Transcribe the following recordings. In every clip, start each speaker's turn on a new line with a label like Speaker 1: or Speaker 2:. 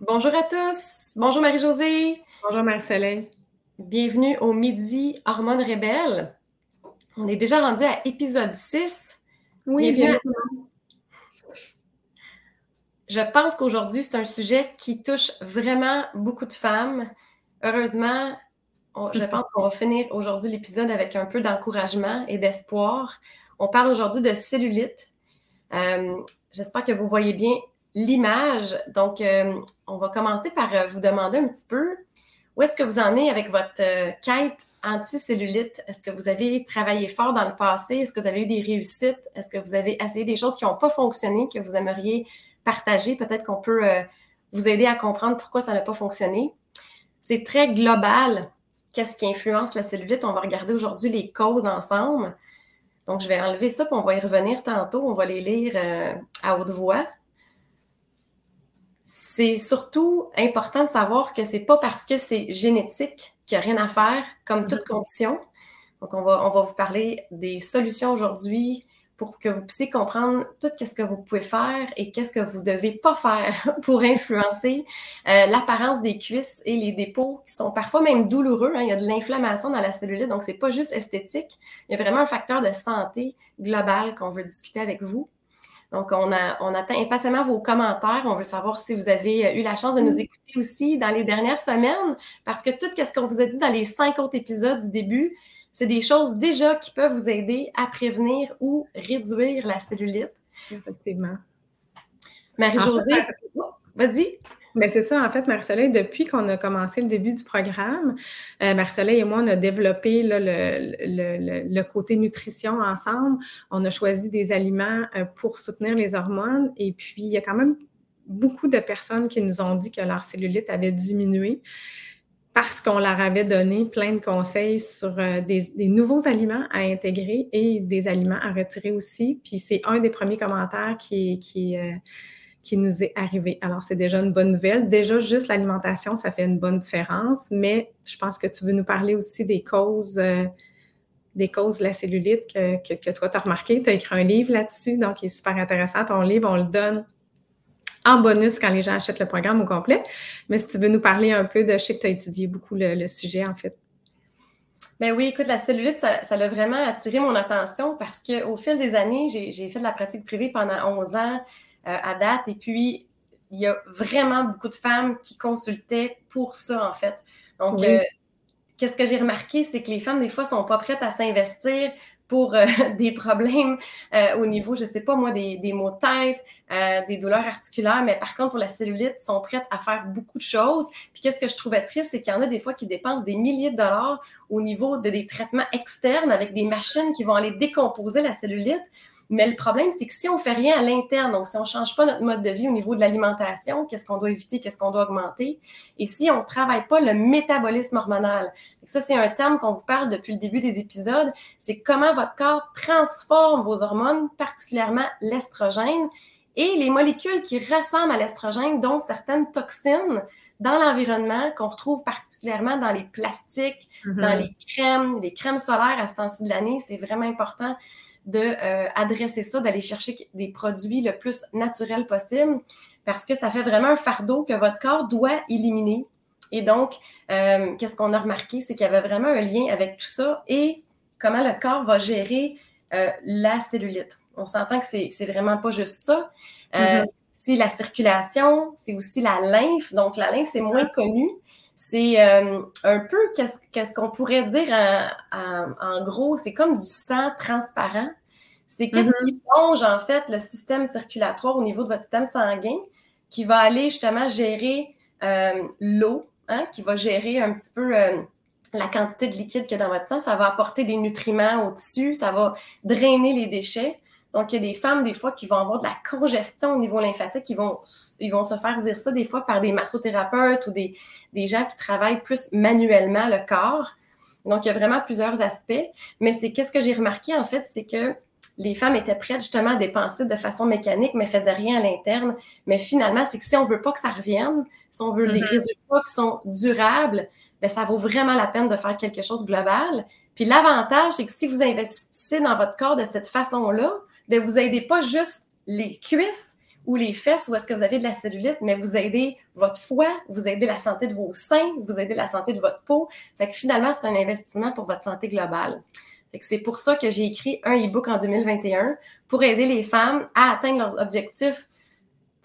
Speaker 1: Bonjour à tous. Bonjour Marie-Josée.
Speaker 2: Bonjour Marie-Soleil.
Speaker 1: Bienvenue au Midi Hormones Rebelles. On est déjà rendu à épisode 6.
Speaker 2: Oui, bien.
Speaker 1: Je pense qu'aujourd'hui, c'est un sujet qui touche vraiment beaucoup de femmes. Heureusement, je pense qu'on va finir aujourd'hui l'épisode avec un peu d'encouragement et d'espoir. On parle aujourd'hui de cellulite. Euh, j'espère que vous voyez bien l'image. Donc, euh, on va commencer par euh, vous demander un petit peu où est-ce que vous en êtes avec votre euh, quête anti-cellulite? Est-ce que vous avez travaillé fort dans le passé? Est-ce que vous avez eu des réussites? Est-ce que vous avez essayé des choses qui n'ont pas fonctionné, que vous aimeriez partager? Peut-être qu'on peut, vous aider à comprendre pourquoi ça n'a pas fonctionné. C'est très global. Qu'est-ce qui influence la cellulite? On va regarder aujourd'hui les causes ensemble. Donc, je vais enlever ça, puis on va y revenir tantôt. On va les lire à haute voix c'est surtout important de savoir que c'est pas parce que c'est génétique qu'il n'y a rien à faire, comme toute mm-hmm. condition. Donc, on va, on va vous parler des solutions aujourd'hui pour que vous puissiez comprendre tout ce que vous pouvez faire et qu'est-ce que vous ne devez pas faire pour influencer euh, l'apparence des cuisses et les dépôts qui sont parfois même douloureux. Hein. Il y a de l'inflammation dans la cellulite, donc c'est pas juste esthétique. Il y a vraiment un facteur de santé global qu'on veut discuter avec vous. Donc, on, a, on attend impatiemment vos commentaires. On veut savoir si vous avez euh, eu la chance de nous écouter aussi dans les dernières semaines, parce que tout ce qu'on vous a dit dans les cinq autres épisodes du début, c'est des choses déjà qui peuvent vous aider à prévenir ou réduire la cellulite.
Speaker 2: Effectivement.
Speaker 1: Marie-Josée, vas-y.
Speaker 2: Bien, c'est ça, en fait, Marie-Soleil, depuis qu'on a commencé le début du programme, euh, et moi, on a développé le, côté nutrition ensemble. On a choisi des aliments euh, pour soutenir les hormones. Et puis, il y a quand même beaucoup de personnes qui nous ont dit que leur cellulite avait diminué parce qu'on leur avait donné plein de conseils sur euh, des, nouveaux aliments à intégrer et des aliments à retirer aussi. Puis c'est un des premiers commentaires qui, qui, qui nous est arrivé. Alors, c'est déjà une bonne nouvelle. Déjà, juste l'alimentation, ça fait une bonne différence, mais je pense que tu veux nous parler aussi des causes, euh, des causes de la cellulite que, que, toi, tu as remarqué. Tu as écrit un livre là-dessus, donc il est super intéressant. Ton livre, on le donne en bonus quand les gens achètent le programme au complet. Mais si tu veux nous parler un peu de, je sais que tu as étudié beaucoup le, sujet, en fait.
Speaker 1: Ben oui, écoute, la cellulite, ça, ça a vraiment attiré mon attention parce qu'au fil des années, j'ai fait de la pratique privée pendant 11 ans. Euh, à date. Et puis, il y a vraiment beaucoup de femmes qui consultaient pour ça, en fait. Donc, euh, qu'est-ce que j'ai remarqué, c'est que les femmes, des fois, sont pas prêtes à s'investir pour euh, des problèmes au niveau, je sais pas moi, des, des maux de tête, des douleurs articulaires, mais par contre, pour la cellulite, sont prêtes à faire beaucoup de choses. Puis qu'est-ce que je trouvais triste, c'est qu'il y en a des fois qui dépensent des milliers de dollars au niveau de des traitements externes avec des machines qui vont aller décomposer la cellulite. Mais le problème, c'est que si on fait rien à l'interne, donc si on change pas notre mode de vie au niveau de l'alimentation, qu'est-ce qu'on doit éviter, qu'est-ce qu'on doit augmenter, et si on travaille pas le métabolisme hormonal, ça c'est un terme qu'on vous parle depuis le début des épisodes, c'est comment votre corps transforme vos hormones, particulièrement l'estrogène, et les molécules qui ressemblent à l'estrogène, dont certaines toxines, dans l'environnement qu'on retrouve particulièrement dans les plastiques, mm-hmm. dans les crèmes, les crèmes solaires à ce temps-ci de l'année. C'est vraiment important de euh, adresser ça, d'aller chercher des produits le plus naturels possible parce que ça fait vraiment un fardeau que votre corps doit éliminer. Et donc, euh, qu'est-ce qu'on a remarqué, c'est qu'il y avait vraiment un lien avec tout ça et comment le corps va gérer euh, la cellulite. On s'entend que c'est vraiment pas juste ça. Mm-hmm. C'est la circulation, c'est aussi la lymphe. Donc, la lymphe, c'est moins connu, c'est euh, un peu qu'est-ce qu'on pourrait dire en, gros, c'est comme du sang transparent. C'est qu'est-ce mm-hmm. qui longe en fait le système circulatoire au niveau de votre système sanguin qui va aller justement gérer euh, l'eau, hein, qui va gérer un petit peu euh, la quantité de liquide qu'il y a dans votre sang. Ça va apporter des nutriments au tissu, ça va drainer les déchets. Donc, il y a des femmes, des fois, qui vont avoir de la congestion au niveau lymphatique, qui vont, ils vont se faire dire ça des fois par des massothérapeutes ou des, des gens qui travaillent plus manuellement le corps. Donc, il y a vraiment plusieurs aspects. Mais c'est qu'est-ce que j'ai remarqué, en fait, c'est que les femmes étaient prêtes justement à dépenser de façon mécanique, mais faisaient rien à l'interne. Mais finalement, c'est que si on veut pas que ça revienne, si on veut des mm-hmm. résultats qui sont durables, ben ça vaut vraiment la peine de faire quelque chose de global. Puis l'avantage, c'est que si vous investissez dans votre corps de cette façon-là, bien, vous aidez pas juste les cuisses ou les fesses, où est-ce que vous avez de la cellulite, mais vous aidez votre foie, vous aidez la santé de vos seins, vous aidez la santé de votre peau. Fait que finalement, c'est un investissement pour votre santé globale. C'est pour ça que j'ai écrit un e-book en 2021 pour aider les femmes à atteindre leurs objectifs,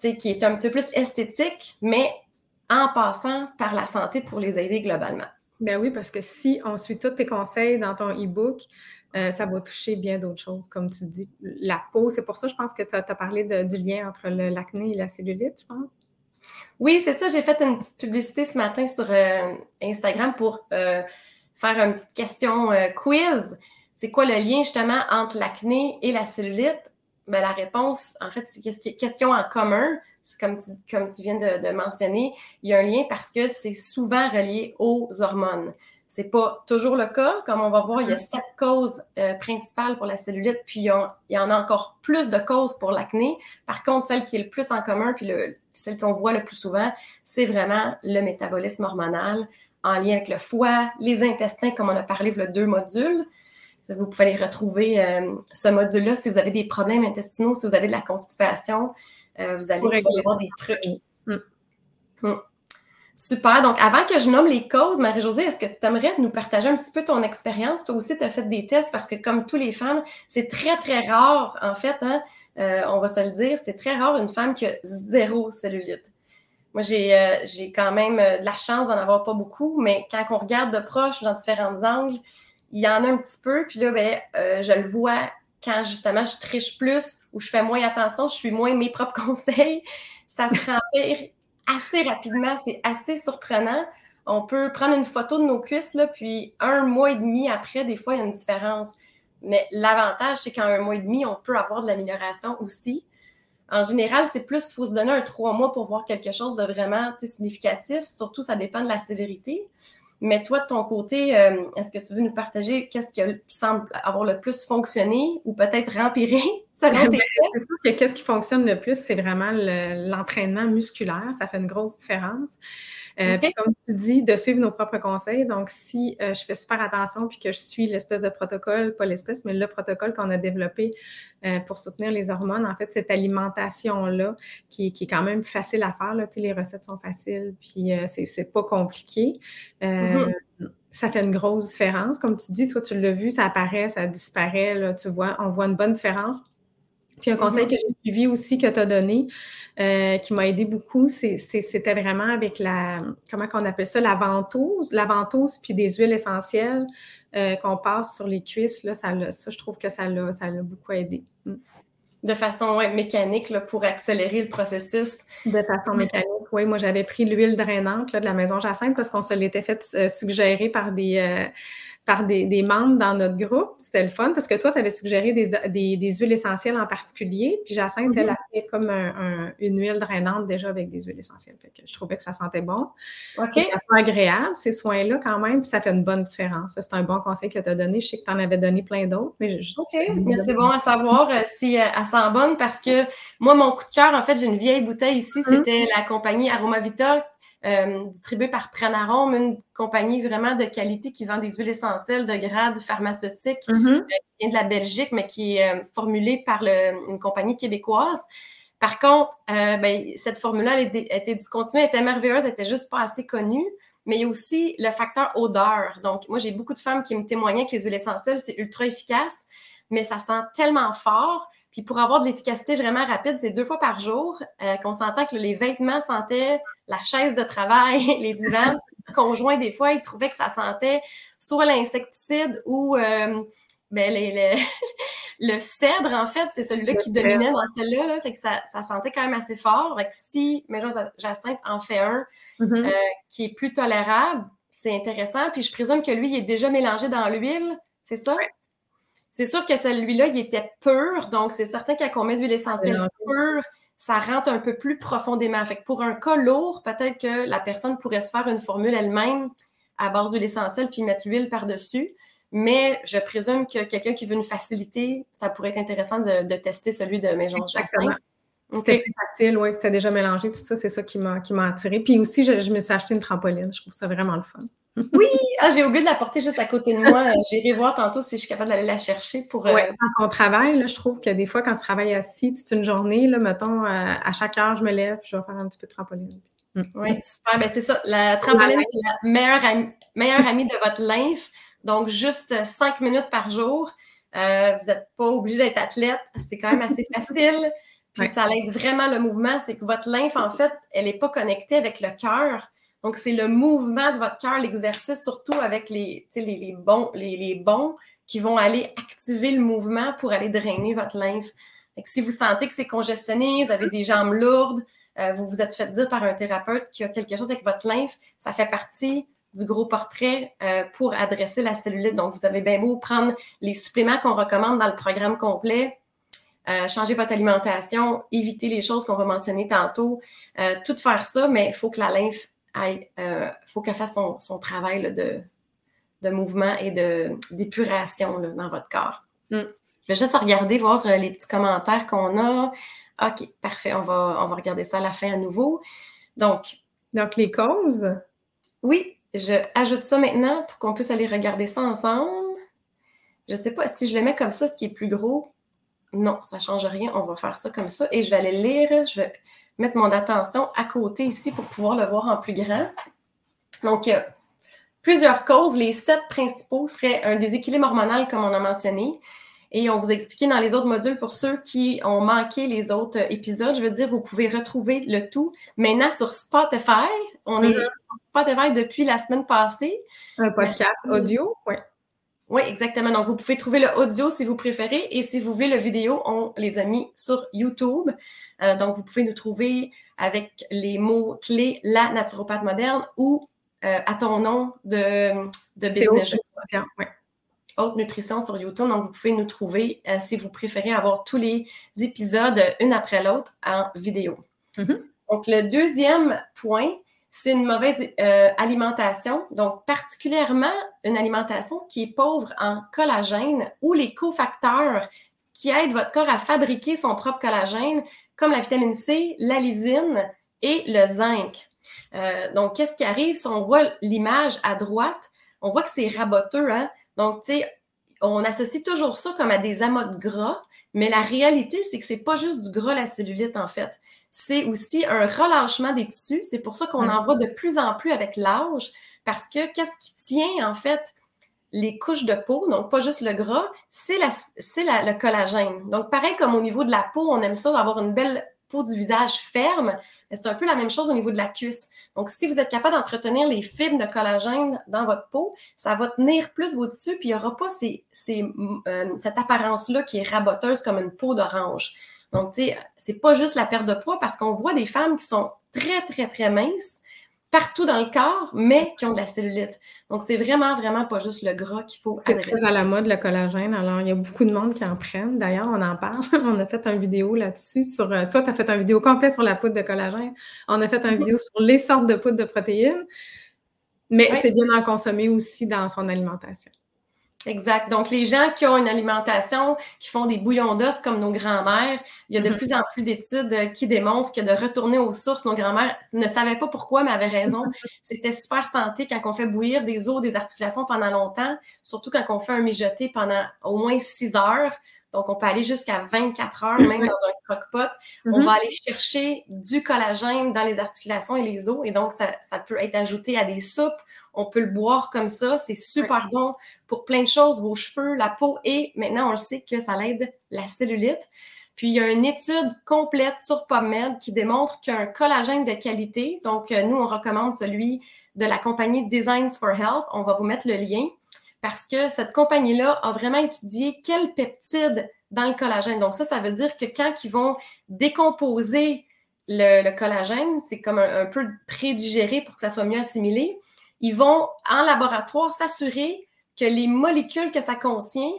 Speaker 1: qui est un petit peu plus esthétique, mais en passant par la santé pour les aider globalement.
Speaker 2: Ben oui, parce que si on suit tous tes conseils dans ton e-book, euh, ça va toucher bien d'autres choses, comme tu dis. La peau, c'est pour ça, je pense que tu as, parlé du lien entre l'acné et la cellulite, je pense.
Speaker 1: Oui, c'est ça. J'ai fait une petite publicité ce matin sur euh, Instagram pour euh, faire une petite question quiz. C'est quoi le lien justement entre l'acné et la cellulite? Ben, la réponse, en fait, c'est qu'est-ce ont en commun? Comme tu, viens de, mentionner, il y a un lien parce que c'est souvent relié aux hormones. C'est pas toujours le cas. Comme on va voir, il y a mm-hmm. sept causes euh, principales pour la cellulite, puis il y, en a encore plus de causes pour l'acné. Par contre, celle qui est le plus en commun, puis le, celle qu'on voit le plus souvent, c'est vraiment le métabolisme hormonal en lien avec le foie, les intestins, comme on a parlé le deux modules. Vous pouvez aller retrouver euh, ce module-là si vous avez des problèmes intestinaux, si vous avez de la constipation. Euh, vous allez pouvoir avoir des trucs. Mm. Mm. Super. Donc, avant que je nomme les causes, Marie-Josée, est-ce que tu aimerais nous partager un petit peu ton expérience? Toi aussi, tu as fait des tests parce que, comme tous les femmes, c'est très, très rare, en fait, hein, euh, on va se le dire, c'est très rare une femme qui a zéro cellulite. Moi, j'ai euh, quand même euh, de la chance d'en avoir pas beaucoup, mais quand on regarde de proche dans différents angles, il y en a un petit peu. Puis là, ben, je le vois quand justement je triche plus ou je fais moins attention, je suis moins mes propres conseils. Ça se empire assez rapidement. C'est assez surprenant. On peut prendre une photo de nos cuisses, là, puis un mois et demi après, des fois, il y a une différence. Mais l'avantage, c'est qu'en un mois et demi, on peut avoir de l'amélioration aussi. En général, c'est plus, il faut se donner un trois mois pour voir quelque chose de vraiment significatif. Surtout, ça dépend de la sévérité. Mais toi, de ton côté, euh, est-ce que tu veux nous partager qu'est-ce qui, semble avoir le plus fonctionné ou peut-être rempiré? Selon tes
Speaker 2: C'est sûr que qu'est-ce qui fonctionne le plus, c'est vraiment l'entraînement musculaire. Ça fait une grosse différence. Euh, puis comme tu dis, de suivre nos propres conseils. Donc, si euh, je fais super attention puis que je suis l'espèce de protocole, pas l'espèce, mais le protocole qu'on a développé pour soutenir les hormones, en fait, cette alimentation-là qui, qui, est quand même facile à faire. Là, les recettes sont faciles, puis c'est pas compliqué. Mm-hmm. Ça fait une grosse différence. Comme tu dis, toi, tu l'as vu, ça apparaît, ça disparaît. Là, tu vois, on voit une bonne différence. Puis un conseil mm-hmm. que j'ai suivi aussi que tu as donné, euh, qui m'a aidé beaucoup, c'était vraiment avec la, comment qu'on appelle ça, la ventouse, la ventouse puis des huiles essentielles euh, qu'on passe sur les cuisses. Là, ça, ça, je trouve que ça l'a beaucoup aidé. Mm
Speaker 1: de façon mécanique là, pour accélérer le processus.
Speaker 2: De façon mécanique, oui. Moi, j'avais pris l'huile drainante là, de la maison Jacinthe parce qu'on se l'était fait euh, suggérer par des, euh, par des, membres dans notre groupe. C'était le fun parce que toi, tu avais suggéré des, huiles essentielles en particulier. Puis Jacinthe, elle a mm-hmm. fait comme une huile drainante déjà avec des huiles essentielles. Fait que je trouvais que ça sentait bon. OK. Ça agréable, ces soins-là, quand même. Puis ça fait une bonne différence. C'est un bon conseil que tu as donné. Je sais que tu en avais donné plein d'autres. Mais
Speaker 1: OK. Mais c'est bon à savoir euh, si euh, elle sent bonne parce que moi, mon coup de cœur, en fait, j'ai une vieille bouteille ici. Mm-hmm. C'était la compagnie Aromavita euh, distribué par Prenarome, une compagnie vraiment de qualité qui vend des huiles essentielles de grade pharmaceutique, mm-hmm. euh, qui vient de la Belgique, mais qui est euh, formulée par une compagnie québécoise. Par contre, ben, cette formule-là a été discontinuée, elle était merveilleuse, elle était juste pas assez connue. Mais il y a aussi le facteur odeur. Donc, moi, j'ai beaucoup de femmes qui me témoignaient que les huiles essentielles, c'est ultra efficace, mais ça sent tellement fort puis pour avoir de l'efficacité vraiment rapide, c'est deux fois par jour euh, qu'on s'entend que les vêtements sentaient la chaise de travail, les divans. conjoints, des fois, ils trouvaient que ça sentait soit l'insecticide ou euh, ben, le cèdre, en fait, c'est celui-là qui dominait dans celle-là. Là, fait que ça, sentait quand même assez fort. Fait que si Jacinthe en fait un mm-hmm. euh, qui est plus tolérable, c'est intéressant. Puis je présume que lui, il est déjà mélangé dans l'huile, c'est ça? C'est sûr que celui-là, il était pur, donc c'est certain qu'à met d'huile essentielle pure, ça rentre un peu plus profondément. Fait que pour un cas lourd, peut-être que la personne pourrait se faire une formule elle-même à base d'huile essentielle puis mettre l'huile par-dessus. Mais je présume que quelqu'un qui veut une facilité, ça pourrait être intéressant de, tester celui de Maison Jackson.
Speaker 2: C'était plus facile, oui, c'était déjà mélangé, tout ça, c'est ça qui m'a attiré. Puis aussi, je, me suis acheté une trampoline. Je trouve ça vraiment le fun.
Speaker 1: Oui! Ah, j'ai oublié de la porter juste à côté de moi. J'irai voir tantôt si je suis capable d'aller la chercher pour.
Speaker 2: Oui, quand on travaille, là, je trouve que des fois, quand je travaille assis toute une journée, là, mettons, à chaque heure, je me lève, je vais faire un petit peu de trampoline.
Speaker 1: Mm. Oui, super. Ben, c'est ça. La trampoline, c'est la meilleure amie, meilleure amie de votre lymphe. Donc, juste cinq minutes par jour. Euh, vous n'êtes pas obligé d'être athlète. C'est quand même assez facile. Puis ça aide vraiment le mouvement. C'est que votre lymphe, en fait, elle n'est pas connectée avec le cœur. Donc, c'est le mouvement de votre cœur, l'exercice, surtout avec les, les, bons, les, les, bons qui vont aller activer le mouvement pour aller drainer votre lymphe. si vous sentez que c'est congestionné, vous avez des jambes lourdes, euh, vous vous êtes fait dire par un thérapeute qu'il y a quelque chose avec votre lymphe, ça fait partie du gros portrait euh, pour adresser la cellulite. Donc, vous avez bien beau prendre les suppléments qu'on recommande dans le programme complet, euh, changer votre alimentation, éviter les choses qu'on va mentionner tantôt, tout faire ça, mais il faut que la lymphe aille, faut qu'elle fasse son, travail de, de, mouvement et d'épuration dans votre corps. Mm. Je vais juste regarder, voir les petits commentaires qu'on a. OK, parfait. On va, on va regarder ça à la fin à nouveau. Donc.
Speaker 2: Donc, les causes?
Speaker 1: Oui, je ajoute ça maintenant pour qu'on puisse aller regarder ça ensemble. Je ne sais pas si je le mets comme ça, ce qui est plus gros. Non, ça ne change rien. On va faire ça comme ça. Et je vais aller lire. Je vais mettre mon attention à côté ici pour pouvoir le voir en plus grand. Donc, plusieurs causes. Les sept principaux seraient un déséquilibre hormonal, comme on a mentionné, et on vous a expliqué dans les autres modules pour ceux qui ont manqué les autres épisodes. Je veux dire, vous pouvez retrouver le tout maintenant sur Spotify. On est sur Spotify depuis la semaine passée.
Speaker 2: Un podcast audio, oui.
Speaker 1: Oui, exactement. Donc, vous pouvez trouver le audio si vous préférez. Et si vous voulez le vidéo, on les a mis sur YouTube. Euh, donc, vous pouvez nous trouver avec les mots-clés La naturopathe moderne ou euh, à ton nom de, de business. Oui haute nutrition sur YouTube. Donc, vous pouvez nous trouver euh, si vous préférez avoir tous les épisodes une après l'autre en vidéo. Mm-hmm. Donc, le deuxième point, c'est une mauvaise euh, alimentation. Donc, particulièrement une alimentation qui est pauvre en collagène ou les cofacteurs qui aident votre corps à fabriquer son propre collagène, comme la vitamine C, la lysine et le zinc. Euh, donc, qu'est-ce qui arrive si on voit l'image à droite? On voit que c'est raboteux. Hein? Donc, tu sais, on associe toujours ça comme à des amas gras, mais la réalité, c'est que c'est pas juste du gras, la cellulite, en fait. C'est aussi un relâchement des tissus. C'est pour ça qu'on en voit de plus en plus avec l'âge, parce que qu'est-ce qui tient, en fait, les couches de peau, donc pas juste le gras, c'est le collagène. Donc, pareil comme au niveau de la peau, on aime ça d'avoir une belle du visage ferme, c'est un peu la même chose au niveau de la cuisse. Donc, si vous êtes capable d'entretenir les fibres de collagène dans votre peau, ça va tenir plus vos tissus, puis il n'y aura pas euh, cette apparence-là qui est raboteuse comme une peau d'orange. Donc, tu sais, c'est pas juste la perte de poids parce qu'on voit des femmes qui sont très, très, très minces, partout dans le corps, mais qui ont de la cellulite. Donc, c'est vraiment, vraiment pas juste le gras qu'il faut
Speaker 2: adresser. C'est très à la mode, le collagène. Alors, il y a beaucoup de monde qui en prennent. D'ailleurs, on en parle. on a fait une vidéo là-dessus. Sur, euh, toi, tu as fait une vidéo complète sur la poudre de collagène. On a fait une vidéo sur les sortes de poudre de protéines. Mais c'est bien d'en consommer aussi dans son alimentation.
Speaker 1: Exact. Donc, les gens qui ont une alimentation, qui font des bouillons d'os comme nos grands-mères, il y a de mm-hmm. plus en plus d'études euh, qui démontrent que de retourner aux sources, nos grands-mères ne savaient pas pourquoi, mais avaient raison. C'était super santé quand on fait bouillir des os, des articulations pendant longtemps, surtout quand on fait un mijoté pendant au moins six heures. Donc, on peut aller jusqu'à 24 heures, même dans un croque-pot. On mm-hmm. va aller chercher du collagène dans les articulations et les os. Et donc, ça, ça peut être ajouté à des soupes on peut le boire comme ça. C'est super bon pour plein de choses, vos cheveux, la peau et maintenant, on le sait que ça l'aide la cellulite. Puis, il y a une étude complète sur PubMed qui démontre qu'un collagène de qualité, donc euh, nous, on recommande celui de la compagnie Designs for Health. On va vous mettre le lien parce que cette compagnie-là a vraiment étudié quels peptides dans le collagène. Donc, ça, ça veut dire que quand ils vont décomposer le, collagène, c'est comme un, un peu prédigéré pour que ça soit mieux assimilé ils vont en laboratoire s'assurer que les molécules que ça contient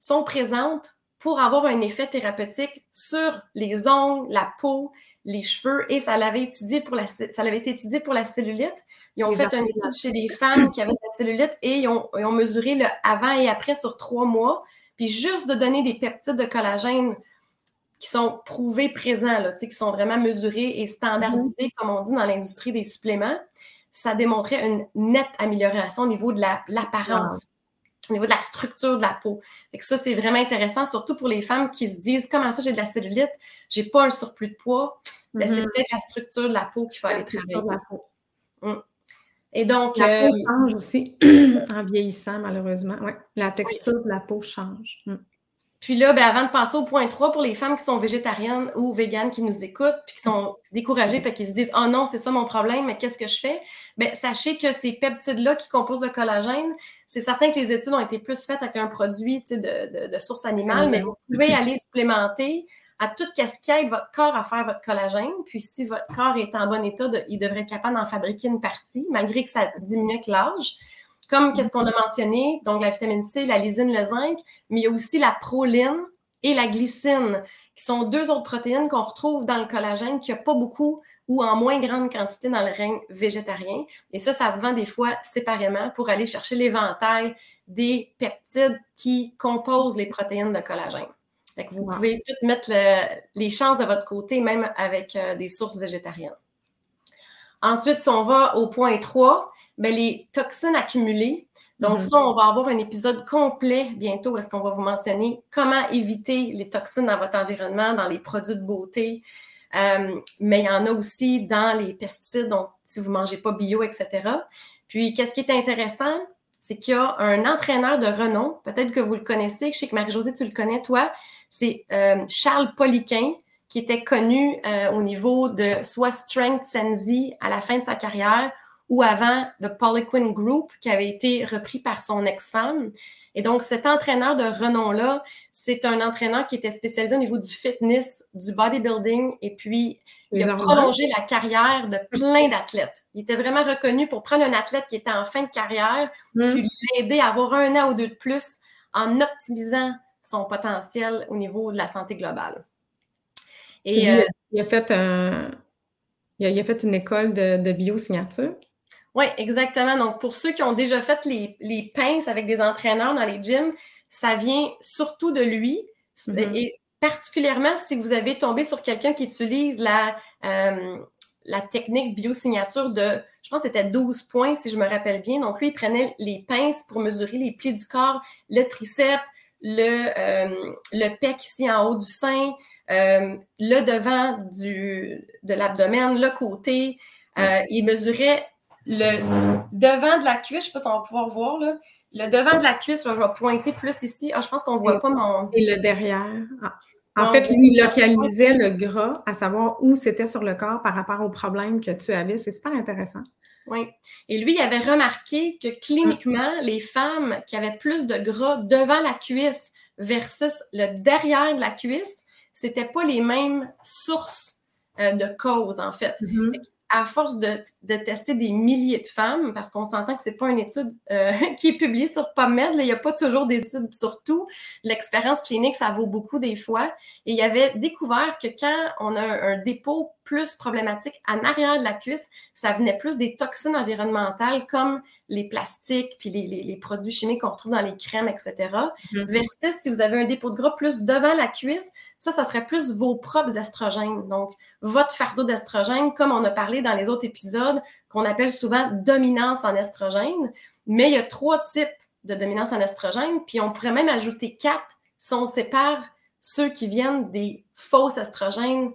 Speaker 1: sont présentes pour avoir un effet thérapeutique sur les ongles, la peau, les cheveux. Et ça l'avait étudié pour la, ça avait été étudié pour la cellulite. Ils ont fait une étude chez des femmes qui avaient de la cellulite et ils ont, ils ont, mesuré le avant et après sur trois mois. Puis juste de donner des peptides de collagène qui sont prouvés présents, là, qui sont vraiment mesurés et standardisés, mm-hmm. comme on dit dans l'industrie des suppléments, ça démontrait une nette amélioration au niveau de l'apparence. Au niveau de la structure de la peau. Et ça, c'est vraiment intéressant, surtout pour les femmes qui se disent comment ça, j'ai de la cellulite, j'ai pas un surplus de poids. Ben, c'est mm-hmm. peut-être la structure de la peau qu'il faut aller travailler. Mm.
Speaker 2: Et donc. La peau euh, change aussi en vieillissant, malheureusement. Ouais. La texture de la peau change. Mm.
Speaker 1: Puis là, ben, avant de passer au point 3, pour les femmes qui sont végétariennes ou véganes qui nous écoutent, puis qui sont découragées, puis qui se disent Oh non, c'est ça mon problème, mais qu'est-ce que je fais? Bien, sachez que ces peptides-là qui composent le collagène, c'est certain que les études ont été plus faites avec un produit de, de, de, source animale, mais vous pouvez aller supplémenter à toute casquette votre corps à faire votre collagène. Puis si votre corps est en bon état, il devrait être capable d'en fabriquer une partie, malgré que ça diminue l'âge comme qu'est-ce qu'on a mentionné, donc la vitamine C, la lysine, le zinc, mais il y a aussi la proline et la glycine, qui sont deux autres protéines qu'on retrouve dans le collagène, qui n'y a pas beaucoup ou en moins grande quantité dans le règne végétarien. Et ça, ça se vend des fois séparément pour aller chercher l'éventail des peptides qui composent les protéines de collagène. Fait que vous pouvez toutes mettre les chances de votre côté, même avec euh, des sources végétariennes. Ensuite, si on va au point 3, ben, les toxines accumulées. Donc, mm-hmm. ça, on va avoir un épisode complet bientôt. Est-ce qu'on va vous mentionner comment éviter les toxines dans votre environnement, dans les produits de beauté? Euh, mais il y en a aussi dans les pesticides, donc si vous ne mangez pas bio, etc. Puis, qu'est-ce qui est intéressant? C'est qu'il y a un entraîneur de renom, peut-être que vous le connaissez, je sais que Marie-Josée, tu le connais, toi, c'est euh, Charles Poliquin, qui était connu euh, au niveau de soit Strength Sensi à la fin de sa carrière ou avant The Poliquin Group, qui avait été repris par son ex-femme. Et donc, cet entraîneur de renom-là, c'est un entraîneur qui était spécialisé au niveau du fitness, du bodybuilding, et puis il a prolongé la carrière de plein d'athlètes. Il était vraiment reconnu pour prendre un athlète qui était en fin de carrière, mm. puis l'aider à avoir un an ou deux de plus en optimisant son potentiel au niveau de la santé globale.
Speaker 2: Et, euh, il, a fait il, a, fait une école de, de biosignature.
Speaker 1: Oui, exactement. Donc, pour ceux qui ont déjà fait les, les, pinces avec des entraîneurs dans les gyms, ça vient surtout de lui. Mm-hmm. Et particulièrement si vous avez tombé sur quelqu'un qui utilise la, euh, la technique biosignature de, je pense que c'était 12 points, si je me rappelle bien. Donc, lui, il prenait les pinces pour mesurer les plis du corps, le triceps, le, euh, le pec ici en haut du sein, euh, le devant du, de l'abdomen, le côté. il mesurait le devant de la cuisse, je ne sais pas si on va pouvoir voir, là. Le devant de la cuisse, je vais pointer plus ici. Ah, je pense qu'on ne voit pas mon.
Speaker 2: Et le derrière. Ah. En fait, lui, il localisait le gras, à savoir où c'était sur le corps par rapport au problème que tu avais. C'est super intéressant.
Speaker 1: Oui. Et lui, il avait remarqué que cliniquement, les femmes qui avaient plus de gras devant la cuisse versus le derrière de la cuisse, ce n'étaient pas les mêmes sources euh, de causes, en fait. Mm-hmm à force de, tester des milliers de femmes, parce qu'on s'entend que ce n'est pas une étude euh, qui est publiée sur PubMed, il n'y a pas toujours des études sur tout. L'expérience clinique, ça vaut beaucoup des fois. Et il avait découvert que quand on a un, dépôt plus problématique en arrière de la cuisse, ça venait plus des toxines environnementales comme les plastiques puis les, produits chimiques qu'on retrouve dans les crèmes, etc. Mm-hmm. Versus si vous avez un dépôt de gras plus devant la cuisse, ça, ça serait plus vos propres estrogènes. Donc, votre fardeau d'estrogène, comme on a parlé dans les autres épisodes, qu'on appelle souvent dominance en estrogène. Mais il y a trois types de dominance en estrogène, puis on pourrait même ajouter quatre si on sépare ceux qui viennent des fausses estrogènes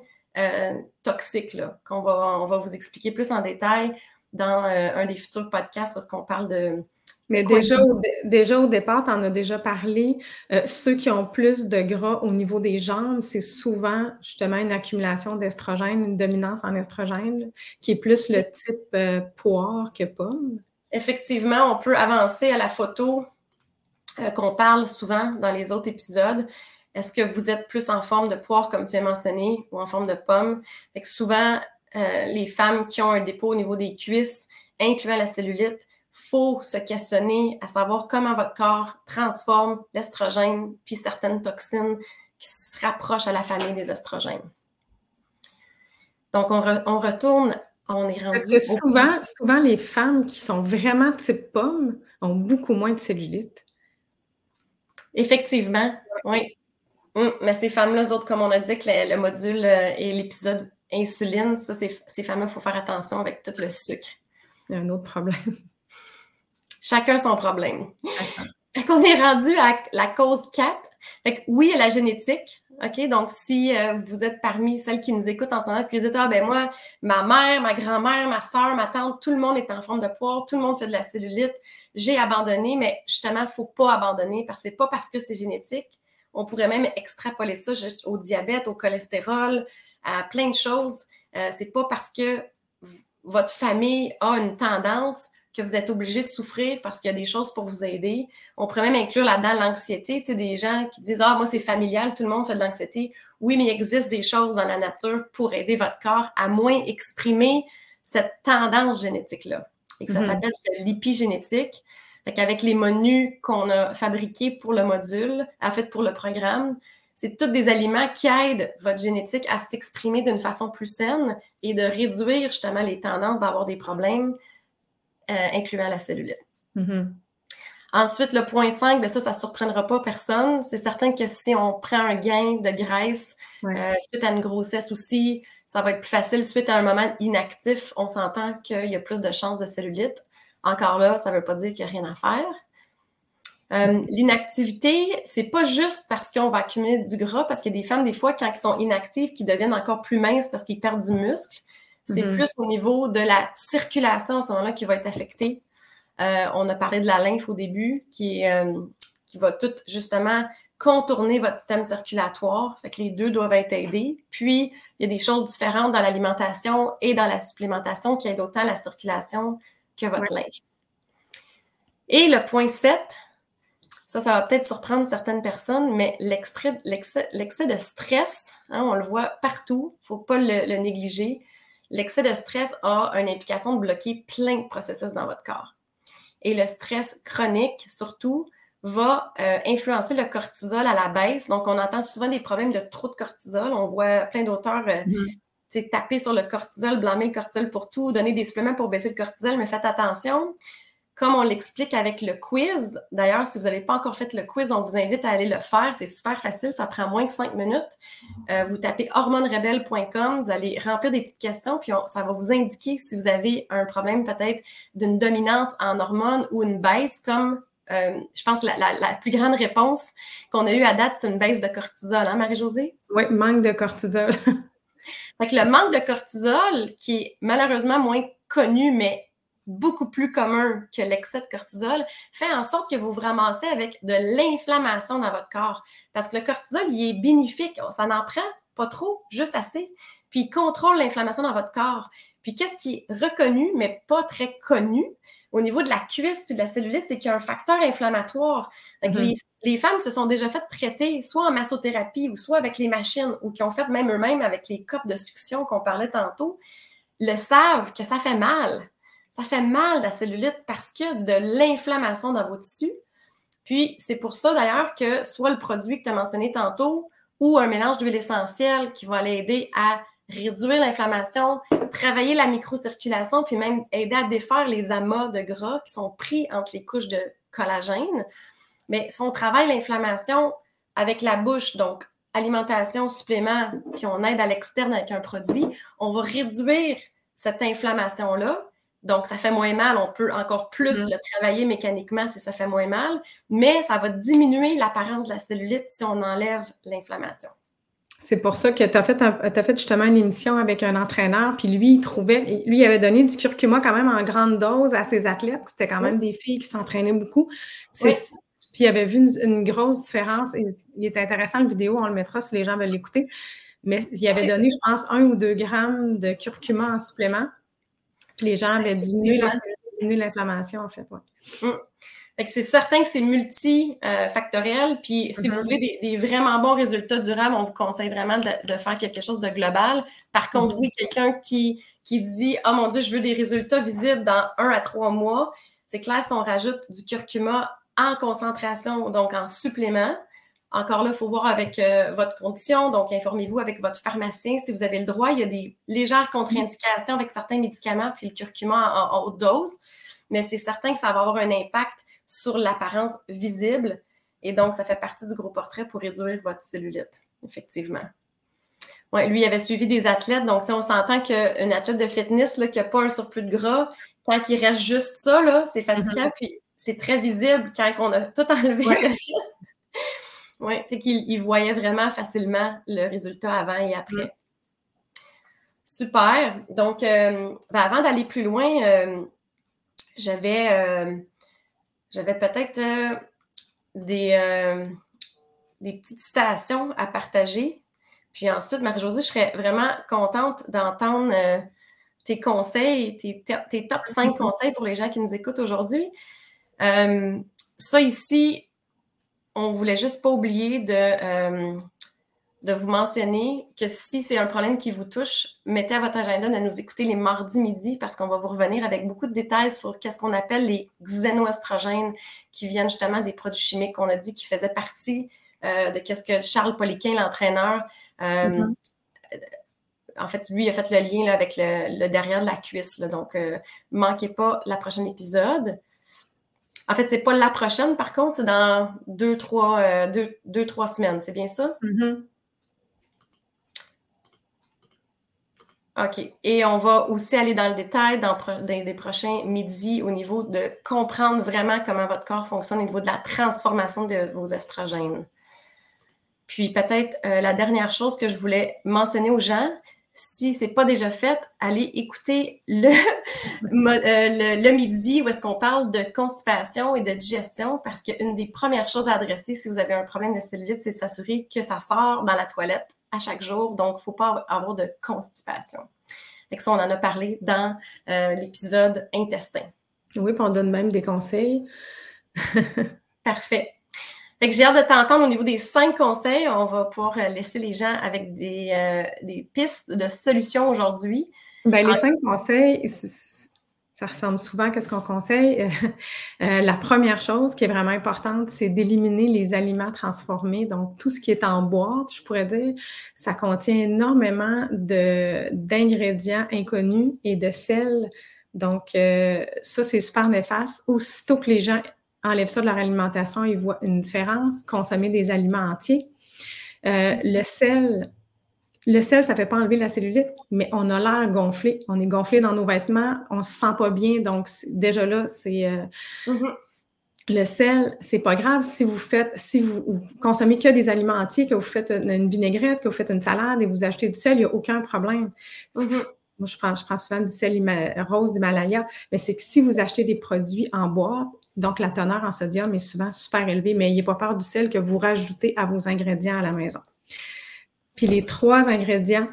Speaker 1: toxiques, qu'on va, on va vous expliquer plus en détail dans euh, un des futurs podcasts parce qu'on parle de,
Speaker 2: mais déjà au, déjà au départ, tu en as déjà parlé. Euh, ceux qui ont plus de gras au niveau des jambes, c'est souvent justement une accumulation d'estrogène, une dominance en estrogène, qui est plus le type euh, poire que pomme.
Speaker 1: Effectivement, on peut avancer à la photo euh, qu'on parle souvent dans les autres épisodes. Est-ce que vous êtes plus en forme de poire, comme tu as mentionné, ou en forme de pomme? Fait que souvent, les femmes qui ont un dépôt au niveau des cuisses, incluant la cellulite, faut se questionner à savoir comment votre corps transforme l'estrogène puis certaines toxines qui se rapprochent à la famille des estrogènes. Donc, on, retourne, on est rendu...
Speaker 2: Parce que souvent, souvent, les femmes qui sont vraiment type pomme ont beaucoup moins de cellulite.
Speaker 1: Effectivement, oui. Hum, mais ces femmes-là, autres, comme on a dit, que le, module euh, et l'épisode insuline, ça, ces femmes-là, il faut faire attention avec tout le sucre.
Speaker 2: Il y a un autre problème.
Speaker 1: Chacun son problème. Fait qu'on est rendu à la cause 4. Fait oui, il y a la génétique. OK? Donc, si euh, vous êtes parmi celles qui nous écoutent en ce moment, puis vous dites, ah, ben moi, ma mère, ma grand-mère, ma soeur, ma tante, tout le monde est en forme de poids, tout le monde fait de la cellulite, j'ai abandonné, mais justement, il ne faut pas abandonner parce que c'est pas parce que c'est génétique. On pourrait même extrapoler ça juste au diabète, au cholestérol, à plein de choses. Euh, c'est pas parce que votre famille a une tendance que vous êtes obligé de souffrir parce qu'il y a des choses pour vous aider. On pourrait même inclure là-dedans l'anxiété. Tu sais, des gens qui disent Ah, moi, c'est familial, tout le monde fait de l'anxiété. Oui, mais il existe des choses dans la nature pour aider votre corps à moins exprimer cette tendance génétique-là. Et que ça mm-hmm. s'appelle l'épigénétique. Avec les menus qu'on a fabriqués pour le module, en fait pour le programme, c'est tous des aliments qui aident votre génétique à s'exprimer d'une façon plus saine et de réduire justement les tendances d'avoir des problèmes, euh, incluant la cellulite. Mm-hmm. Ensuite, le point 5, bien ça, ça ne surprendra pas personne. C'est certain que si on prend un gain de graisse euh, suite à une grossesse aussi, ça va être plus facile. Suite à un moment inactif, on s'entend qu'il y a plus de chances de cellulite. Encore là, ça ne veut pas dire qu'il n'y a rien à faire. Euh, l'inactivité, c'est pas juste parce qu'on va accumuler du gras, parce qu'il y a des femmes, des fois, quand elles sont inactives, qui deviennent encore plus minces parce qu'ils perdent du muscle. C'est mm-hmm. plus au niveau de la circulation à ce moment-là qui va être affectée. Euh, on a parlé de la lymphe au début, qui, euh, qui va tout justement contourner votre système circulatoire. Fait que les deux doivent être aidés. Puis, il y a des choses différentes dans l'alimentation et dans la supplémentation qui aident autant la circulation que votre lymphe. Et le point 7, ça, ça va peut-être surprendre certaines personnes, mais l'excès de stress, hein, on le voit partout, il ne faut pas le, négliger. L'excès de stress a une implication de bloquer plein de processus dans votre corps. Et le stress chronique, surtout, va euh, influencer le cortisol à la baisse. Donc, on entend souvent des problèmes de trop de cortisol. On voit plein d'auteurs euh, mm-hmm. Taper sur le cortisol, blâmer le cortisol pour tout, donner des suppléments pour baisser le cortisol, mais faites attention comme on l'explique avec le quiz. D'ailleurs, si vous n'avez pas encore fait le quiz, on vous invite à aller le faire. C'est super facile, ça prend moins que cinq minutes. Euh, vous tapez hormonerebelle.com, vous allez remplir des petites questions, puis ça va vous indiquer si vous avez un problème peut-être d'une dominance en hormones ou une baisse, comme euh, je pense la, la, plus grande réponse qu'on a eue à date, c'est une baisse de cortisol, hein, Marie-Josée?
Speaker 2: Oui, manque de cortisol.
Speaker 1: fait que le manque de cortisol, qui est malheureusement moins connu, mais beaucoup plus commun que l'excès de cortisol, fait en sorte que vous vous ramassez avec de l'inflammation dans votre corps. Parce que le cortisol, il est bénéfique. Ça n'en prend pas trop, juste assez. Puis il contrôle l'inflammation dans votre corps. Puis qu'est-ce qui est reconnu, mais pas très connu au niveau de la cuisse puis de la cellulite, c'est qu'il y a un facteur inflammatoire. Donc, mm-hmm. les, les, femmes se sont déjà fait traiter soit en massothérapie ou soit avec les machines ou qui ont fait même eux-mêmes avec les copes de succion qu'on parlait tantôt, le savent que ça fait mal ça fait mal la cellulite parce qu'il y a de l'inflammation dans vos tissus. Puis c'est pour ça d'ailleurs que soit le produit que tu as mentionné tantôt ou un mélange d'huile essentielle qui va l'aider à réduire l'inflammation, travailler la microcirculation, puis même aider à défaire les amas de gras qui sont pris entre les couches de collagène. Mais si on travaille l'inflammation avec la bouche, donc alimentation, supplément, puis on aide à l'externe avec un produit, on va réduire cette inflammation-là, donc, ça fait moins mal. On peut encore plus mm-hmm. le travailler mécaniquement si ça fait moins mal, mais ça va diminuer l'apparence de la cellulite si on enlève l'inflammation.
Speaker 2: C'est pour ça que tu as, as, fait justement une émission avec un entraîneur, puis lui, il trouvait, lui, il avait donné du curcuma quand même en grande dose à ses athlètes. C'était quand même des filles qui s'entraînaient beaucoup. Puis il avait vu une, grosse différence. il est intéressant, la vidéo, on le mettra si les gens veulent l'écouter. Mais il avait donné, je pense, un ou deux grammes de curcuma en supplément. Les gens avaient diminué l'inflammation, en fait. Mm.
Speaker 1: C'est certain que c'est multifactoriel. Puis si vous mm-hmm. voulez des, vraiment bons résultats durables, on vous conseille vraiment de, faire quelque chose de global. Par contre, mm-hmm. oui, quelqu'un qui, qui dit Oh mon Dieu, je veux des résultats visibles dans un à trois mois, c'est clair si on rajoute du curcuma en concentration, donc en supplément, encore là, il faut voir avec euh, votre condition. Donc, informez-vous avec votre pharmacien si vous avez le droit. Il y a des légères contre-indications avec certains médicaments, puis le curcuma en, haute dose. Mais c'est certain que ça va avoir un impact sur l'apparence visible. Et donc, ça fait partie du gros portrait pour réduire votre cellulite, effectivement. Ouais, lui, il avait suivi des athlètes. Donc, on s'entend qu'une athlète de fitness là, qui n'a pas un surplus de gras, quand il reste juste ça, là, c'est fatigant, mm-hmm. puis c'est très visible quand on a tout enlevé le reste. Oui, fait qu'il voyait vraiment facilement le résultat avant et après. Mm. Super. Donc, euh, ben, avant d'aller plus loin, euh, j'avais euh, j'avais peut-être des, des petites citations à partager. Puis ensuite, Marie-Josée, je serais vraiment contente d'entendre tes conseils, tes, tes, top 5 mm-hmm. conseils pour les gens qui nous écoutent aujourd'hui. ça ici, on voulait juste pas oublier de de vous mentionner que si c'est un problème qui vous touche, mettez à votre agenda de nous écouter les mardis midi parce qu'on va vous revenir avec beaucoup de détails sur qu'est-ce qu'on appelle les xénoestrogènes qui viennent justement des produits chimiques qu'on a dit qui faisaient partie euh, de qu'est-ce que Charles Poliquin, l'entraîneur, euh, mm-hmm. en fait, lui, a fait le lien avec le, derrière de la cuisse. donc, ne euh, manquez pas la prochaine épisode. En fait, c'est pas la prochaine, par contre, c'est dans deux, trois, deux, trois semaines. C'est bien ça?
Speaker 2: Mm-hmm.
Speaker 1: OK. Et on va aussi aller dans le détail dans, des prochains midis au niveau de comprendre vraiment comment votre corps fonctionne au niveau de la transformation de vos estrogènes. Puis peut-être euh, la dernière chose que je voulais mentionner aux gens, si ce n'est pas déjà fait, allez écouter le, euh, le, midi où est-ce qu'on parle de constipation et de digestion parce qu'une des premières choses à adresser si vous avez un problème de cellulite, c'est de s'assurer que ça sort dans la toilette à chaque jour. Donc, il ne faut pas avoir de constipation. Fait ça, on en a parlé dans euh, l'épisode intestin.
Speaker 2: Oui, puis on donne même des conseils.
Speaker 1: Parfait. Fait que j'ai hâte de t'entendre au niveau des cinq conseils. On va pouvoir euh, laisser les gens avec des, euh, des pistes de solutions aujourd'hui.
Speaker 2: Ben, les cinq conseils, ça ressemble souvent à ce qu'on conseille. Euh, la première chose qui est vraiment importante, c'est d'éliminer les aliments transformés. Donc, tout ce qui est en boîte, je pourrais dire, ça contient énormément d'ingrédients inconnus et de sel. Donc, euh, ça, c'est super néfaste. Aussitôt que les gens enlèvent ça de leur alimentation, ils voient une différence. Consommer des aliments entiers. Euh, le sel, le sel, ça ne fait pas enlever la cellulite, mais on a l'air gonflé. On est gonflé dans nos vêtements, on ne se sent pas bien. Donc, déjà là, c'est. Euh, mm-hmm. Le sel, c'est pas grave si vous faites, si vous, consommez que des aliments entiers, que vous faites une, vinaigrette, que vous faites une salade et vous achetez du sel, il n'y a aucun problème. Mm-hmm. Moi, je prends, je prends souvent du sel rose d'Himalaya, mais c'est que si vous achetez des produits en boîte, donc la teneur en sodium est souvent super élevée, mais n'ayez pas peur du sel que vous rajoutez à vos ingrédients à la maison. Puis les trois ingrédients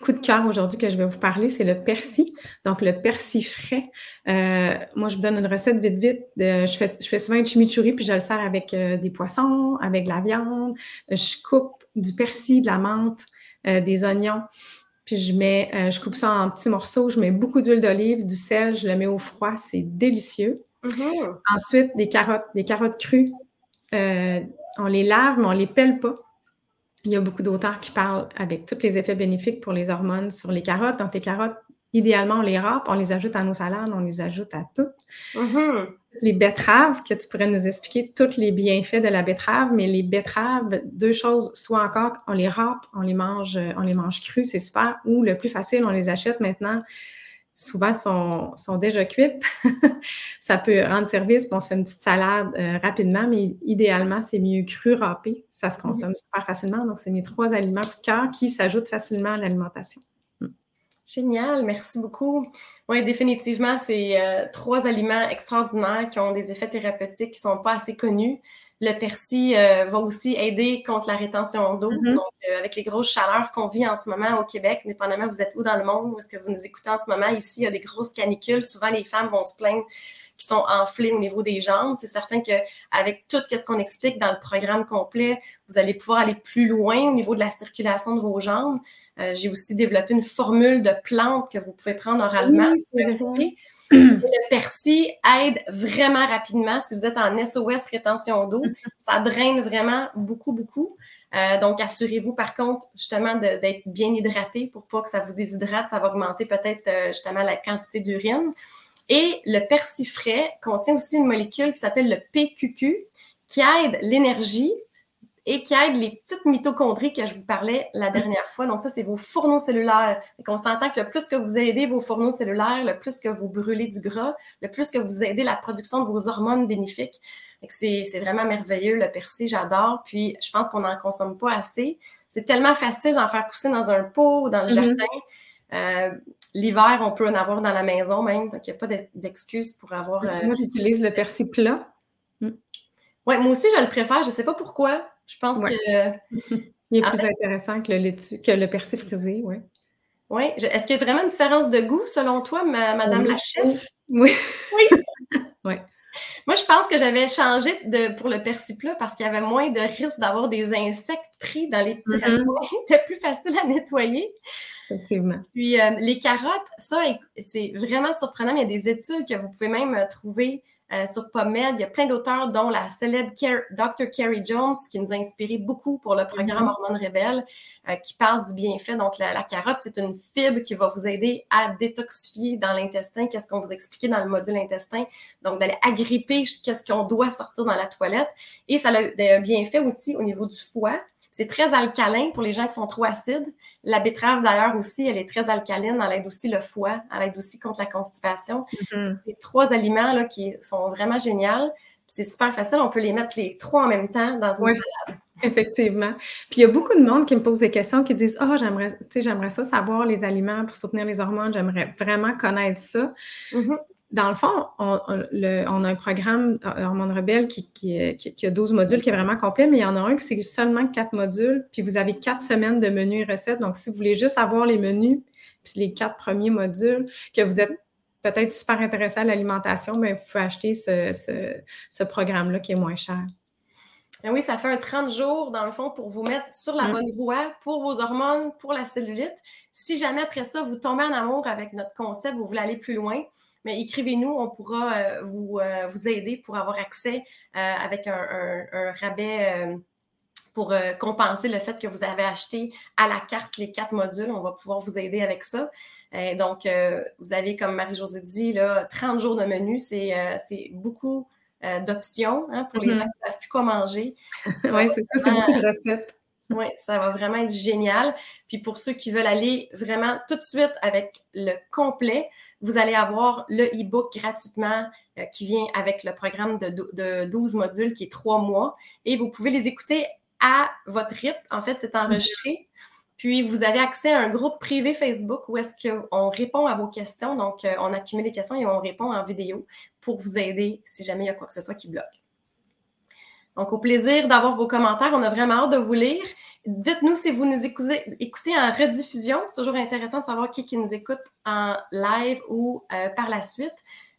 Speaker 2: coup de cœur aujourd'hui que je vais vous parler, c'est le persil. Donc, le persil frais. Euh, moi, je vous donne une recette vite, vite. je, fais, je fais souvent un chimichurri, puis je le sers avec euh, des poissons, avec de la viande. Je coupe du persil, de la menthe, euh, des oignons. Puis je mets, je coupe ça en petits morceaux. Je mets beaucoup d'huile d'olive, du sel. Je le mets au froid. C'est délicieux.
Speaker 1: Mm-hmm.
Speaker 2: Ensuite, des carottes, des carottes crues. on les lave, mais on les pèle pas. Il y a beaucoup d'auteurs qui parlent avec tous les effets bénéfiques pour les hormones sur les carottes. Donc, les carottes, idéalement, on les râpe, on les ajoute à nos salades, on les ajoute à toutes.
Speaker 1: Mm-hmm.
Speaker 2: Les betteraves, que tu pourrais nous expliquer tous les bienfaits de la betterave, mais les betteraves, deux choses, soit encore, on les râpe, on les mange, on les mange crus, c'est super, ou le plus facile, on les achète maintenant souvent sont, sont déjà cuites. ça peut rendre service, puis on se fait une petite salade euh, rapidement, mais idéalement, c'est mieux cru, râpé. Ça se consomme super facilement. Donc, c'est mes trois aliments coup de cœur qui s'ajoutent facilement à l'alimentation.
Speaker 1: Hmm. Génial, merci beaucoup. Oui, définitivement, c'est euh, trois aliments extraordinaires qui ont des effets thérapeutiques qui ne sont pas assez connus. Le persil euh, va aussi aider contre la rétention d'eau. Mm-hmm. Donc, euh, avec les grosses chaleurs qu'on vit en ce moment au Québec, dépendamment vous êtes où dans le monde, ou est-ce que vous nous écoutez en ce moment, ici, il y a des grosses canicules. Souvent, les femmes vont se plaindre qui sont enflées au niveau des jambes. C'est certain qu'avec tout ce qu'on explique dans le programme complet, vous allez pouvoir aller plus loin au niveau de la circulation de vos jambes. Euh, j'ai aussi développé une formule de plantes que vous pouvez prendre oralement. Oui, le persil aide vraiment rapidement si vous êtes en SOS rétention d'eau. Ça draine vraiment beaucoup, beaucoup. Euh, donc, assurez-vous par contre justement d'être bien hydraté pour pas que ça vous déshydrate. Ça va augmenter peut-être euh, justement la quantité d'urine. Et le persil frais contient aussi une molécule qui s'appelle le PQQ qui aide l'énergie et qui aide les petites mitochondries que je vous parlais la dernière fois. Donc, ça, c'est vos fourneaux cellulaires. Et qu'on s'entend que le plus que vous aidez vos fourneaux cellulaires, le plus que vous brûlez du gras, le plus que vous aidez la production de vos hormones bénéfiques. C'est vraiment merveilleux, le persil, j'adore. Puis, je pense qu'on n'en consomme pas assez. C'est tellement facile d'en faire pousser dans un pot ou dans le mm-hmm. jardin. Euh, l'hiver, on peut en avoir dans la maison même, donc il n'y a pas d'excuse pour avoir.
Speaker 2: Euh, moi, j'utilise le persil plat.
Speaker 1: Mm. Oui, moi aussi, je le préfère. Je ne sais pas pourquoi. Je pense que.
Speaker 2: il est plus intéressant que le, laitue, que le persil frisé, oui.
Speaker 1: Oui. Est-ce qu'il y a vraiment une différence de goût selon toi, Madame la chef?
Speaker 2: Oui. Oui.
Speaker 1: oui. Moi, je pense que j'avais changé de, pour le persil plat parce qu'il y avait moins de risque d'avoir des insectes pris dans les petits mm C'était plus facile à nettoyer.
Speaker 2: Effectivement.
Speaker 1: Puis euh, les carottes, ça, c'est vraiment surprenant. Il y a des études que vous pouvez même euh, trouver euh, sur PubMed. Il y a plein d'auteurs, dont la célèbre Dr. Carrie Jones, qui nous a inspiré beaucoup pour le programme mm-hmm. Hormones Rebelles, qui parle du bienfait. Donc, la, carotte, c'est une fibre qui va vous aider à détoxifier dans l'intestin. Qu'est-ce qu'on vous expliquait dans le module intestin? Donc, d'aller agripper qu'est-ce qu'on doit sortir dans la toilette. Et ça a un bienfait aussi au niveau du foie. C'est très alcalin pour les gens qui sont trop acides. La betterave, d'ailleurs, aussi, elle est très alcaline. Elle aide aussi le foie. Elle aide aussi contre la constipation. Mm-hmm. C'est trois aliments là, qui sont vraiment géniaux. C'est super facile. On peut les mettre les trois en même temps dans une salade.
Speaker 2: Effectivement. Puis il y a beaucoup de monde qui me pose des questions, qui disent Ah, oh, j'aimerais, j'aimerais ça savoir les aliments pour soutenir les hormones, j'aimerais vraiment connaître ça. Mm-hmm dans le fond, on, a un programme Hormone Rebelle qui, qui, a 12 modules qui est vraiment complet, mais il y en a un qui c'est seulement 4 modules, puis vous avez 4 semaines de menus et recettes. Donc, si vous voulez juste avoir les menus, puis les 4 premiers modules, que vous êtes peut-être super intéressé à l'alimentation, bien, vous pouvez acheter ce, programme-là qui est moins cher.
Speaker 1: Ben oui, ça fait un 30 jours, dans le fond, pour vous mettre sur la mm. bonne voie pour vos hormones, pour la cellulite. Si jamais après ça, vous tombez en amour avec notre concept, vous voulez aller plus loin, mais écrivez-nous, on pourra euh, vous, euh, vous aider pour avoir accès euh, avec un, rabais pour compenser le fait que vous avez acheté à la carte les quatre modules. On va pouvoir vous aider avec ça. donc, vous avez, comme Marie-Josée dit, là, 30 jours de menu, c'est beaucoup d'options hein, pour les mm-hmm. gens qui ne savent plus quoi manger.
Speaker 2: oui, c'est ça, c'est beaucoup de recettes.
Speaker 1: Oui, ça va vraiment être génial. Puis pour ceux qui veulent aller vraiment tout de suite avec le complet, vous allez avoir le e-book gratuitement euh, qui vient avec le programme de, de, 12 modules qui est trois mois. Et vous pouvez les écouter à votre rythme. En fait, c'est enregistré. Puis, vous avez accès à un groupe privé Facebook où est-ce qu'on répond à vos questions. Donc, euh, on accumule les questions et on répond en vidéo pour vous aider si jamais il y a quoi que ce soit qui bloque. Donc, au plaisir d'avoir vos commentaires. On a vraiment hâte de vous lire. Dites-nous si vous nous écoutez, en rediffusion. C'est toujours intéressant de savoir qui, qui nous écoute en live ou euh, par la suite.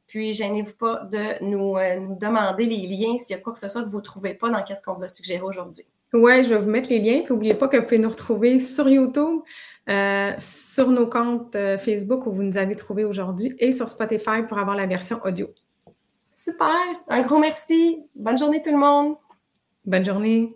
Speaker 1: Puis, gênez-vous pas de nous, euh, demander les liens s'il y a quoi que ce soit que vous ne trouvez pas dans ce qu'on vous a suggéré aujourd'hui.
Speaker 2: Oui, je vais vous mettre les liens. Puis, n'oubliez pas que vous pouvez nous retrouver sur YouTube, euh, sur nos comptes Facebook où vous nous avez trouvés aujourd'hui et sur Spotify pour avoir la version audio.
Speaker 1: Super. Un gros merci. Bonne journée tout le monde.
Speaker 2: Bonne journée.